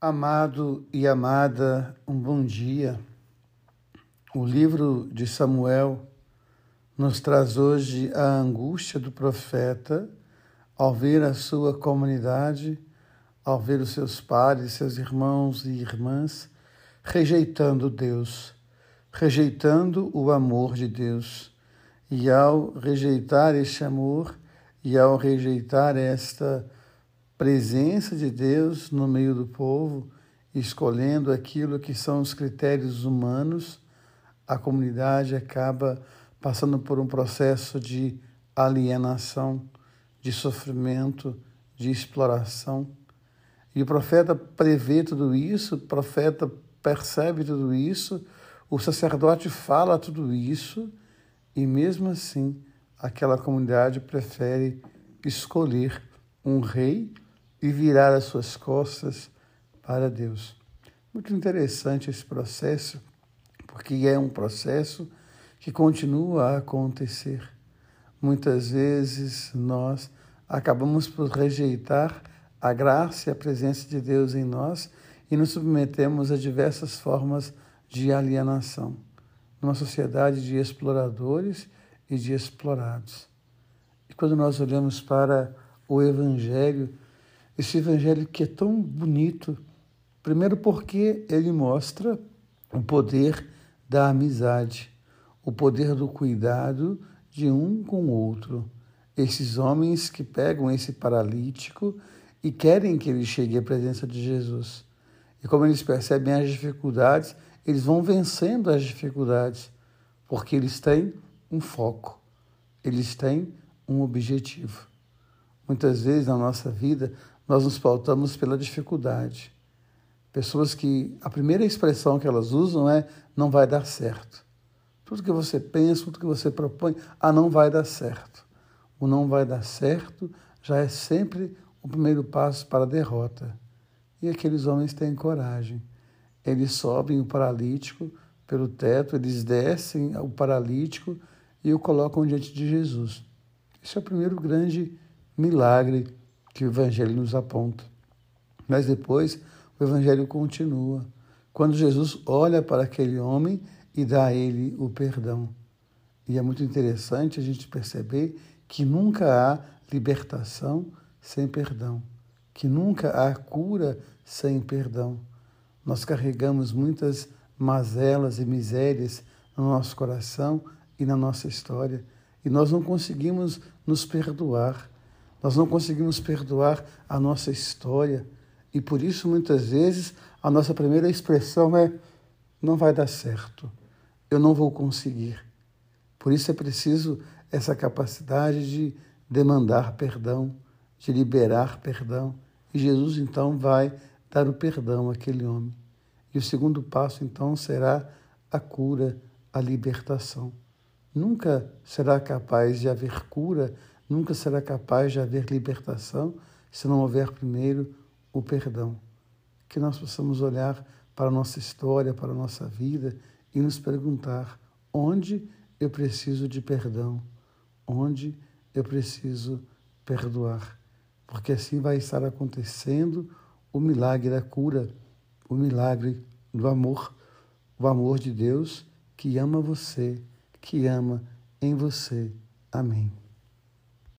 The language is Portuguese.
Amado e amada, um bom dia. O livro de Samuel nos traz hoje a angústia do profeta ao ver a sua comunidade, ao ver os seus pares, seus irmãos e irmãs rejeitando Deus, rejeitando o amor de Deus. E ao rejeitar este amor e ao rejeitar esta presença de Deus no meio do povo, escolhendo aquilo que são os critérios humanos, a comunidade acaba passando por um processo de alienação, de sofrimento, de exploração. E o profeta prevê tudo isso, o profeta percebe tudo isso, o sacerdote fala tudo isso, e mesmo assim aquela comunidade prefere escolher um rei e virar as suas costas para Deus. Muito interessante esse processo, porque é um processo que continua a acontecer. Muitas vezes nós acabamos por rejeitar a graça e a presença de Deus em nós e nos submetemos a diversas formas de alienação, numa sociedade de exploradores e de explorados. E quando nós olhamos para o Evangelho, esse evangelho que é tão bonito, primeiro porque ele mostra o poder da amizade, o poder do cuidado de um com o outro. Esses homens que pegam esse paralítico e querem que ele chegue à presença de Jesus. E como eles percebem as dificuldades, eles vão vencendo as dificuldades, porque eles têm um foco, eles têm um objetivo. Muitas vezes na nossa vida nós nos pautamos pela dificuldade. Pessoas que a primeira expressão que elas usam é não vai dar certo. Tudo que você pensa, tudo que você propõe, ah, não vai dar certo. O não vai dar certo já é sempre o primeiro passo para a derrota. E aqueles homens têm coragem. Eles sobem o paralítico pelo teto, eles descem o paralítico e o colocam diante de Jesus. Esse é o primeiro grande milagre que o Evangelho nos aponta. Mas depois o Evangelho continua. Quando Jesus olha para aquele homem e dá a ele o perdão. E é muito interessante a gente perceber que nunca há libertação sem perdão, que nunca há cura sem perdão. Nós carregamos muitas mazelas e misérias no nosso coração e na nossa história, e nós não conseguimos nos perdoar. Nós não conseguimos perdoar a nossa história e por isso muitas vezes a nossa primeira expressão é: não vai dar certo, eu não vou conseguir. Por isso é preciso essa capacidade de demandar perdão, de liberar perdão. E Jesus então vai dar o perdão àquele homem. E o segundo passo então será a cura, a libertação. Nunca será capaz de haver cura nunca será capaz de haver libertação se não houver primeiro o perdão. Que nós possamos olhar para a nossa história, para a nossa vida e nos perguntar onde eu preciso de perdão, onde eu preciso perdoar. Porque assim vai estar acontecendo o milagre da cura, o milagre do amor, o amor de Deus que ama você, que ama em você. Amém.